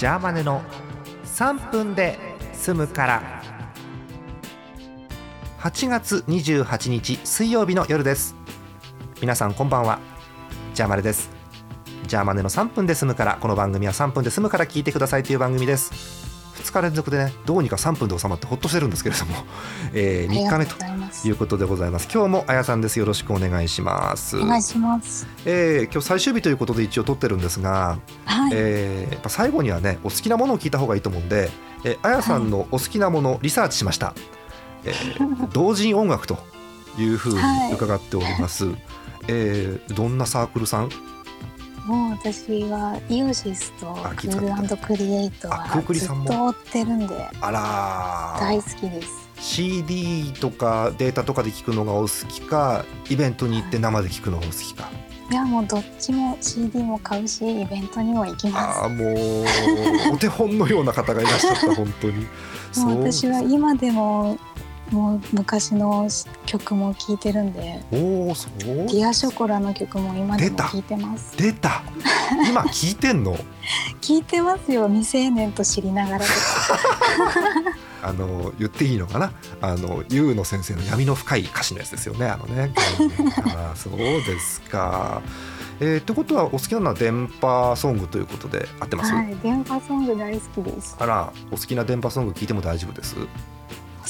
ジャーマネの3分で済むから。8月28日水曜日の夜です。皆さんこんばんは。ジャーマネです。ジャーマネの3分で済むからこの番組は3分で済むから聞いてくださいという番組です。2日連続でねどうにか3分で収まってほっとしてるんですけれども、えー、3日目ということでございます。今日もあやさんです。よろしくお願いします。お願いします、えー、今日最終日ということで一応撮ってるんですが、はい、えーやっぱ最後にはねお好きなものを聞いた方がいいと思うんで、えー、あやさんのお好きなものリサーチしました、えー 同人音楽というふうに伺っております、えーどんなサークルさんもう私はイオシスとクあ気遣ってールクリエイトあクーはずっクリさんも。と追ってるんで。あらー。大好きです。CD とかデータとかで聞くのがお好きかイベントに行って生で聞くのがお好きか。いやもうどっちも CD も買うしイベントにも行きまああもうお手本のような方がいらっしゃった本当に。す もう私は今でももう昔の曲も聴いてるんでおおそう？ディアショコラの曲も今でも聴いてます。出た。今聞いてんの？聴いてますよ。未成年と知りながら あの言っていいのかな？あのユウの先生の闇の深い歌詞のやつですよね。あのね。あーそうですか。えー、ってことはお好きなのは電波ソングということで合ってます、はい電波ソング大好きです。あらお好きな電波ソング聞いても大丈夫です？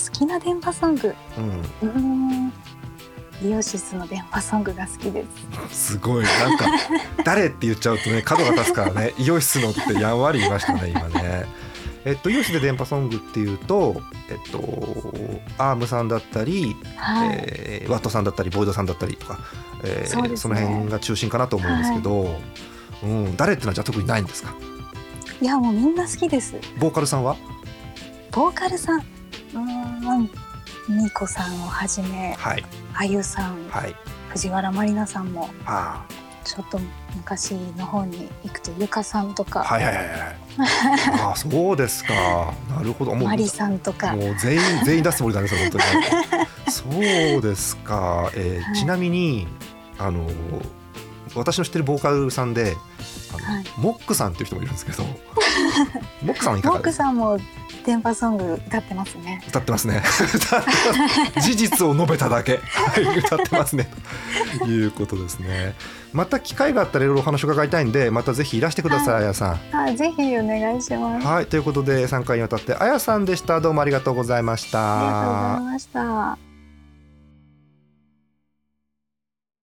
好きな電波ソング。うん。うーん。イオシスの電波ソングが好きです。すごい。なんか 誰って言っちゃうとね角が立つからね イオシスのってやんわり言いましたね今ね。えっと、イオシスで電波ソングっていうと、えっと、アームさんだったり、はい、えーワットさんだったりボイドさんだったりとか、えーそね。の辺が中心かなと思うんですけど、うん、誰ってのはじゃあ特にないんですか？いやもうみんな好きです。ボーカルさんは？ボーカルさんうーん。みこさん。をはじめはいあゆさん。はい藤原まりなさん。もあちょっと昔の方に行くとゆかさん。とか、はいはいはいはいあそうですかなるほどもうまりさん。とかもう全員全員出すつもりだねそれ本当にそうですか、えーちなみにあの私の知ってるボーカルさん。であの、はいモックさん。っていう人もいるん。ですけどモックさん。はいかがですかクさん。も電波ソング歌ってますね。歌ってますね。事実を述べただけ。はい歌ってますね。ということですね。また機会があったらいろいろお話を伺いたいんでまたぜひいらしてください、はい。あやさん。あぜひお願いします。はいということで3回にわたってあやさんでした。どうもありがとうございました。ありがとうございました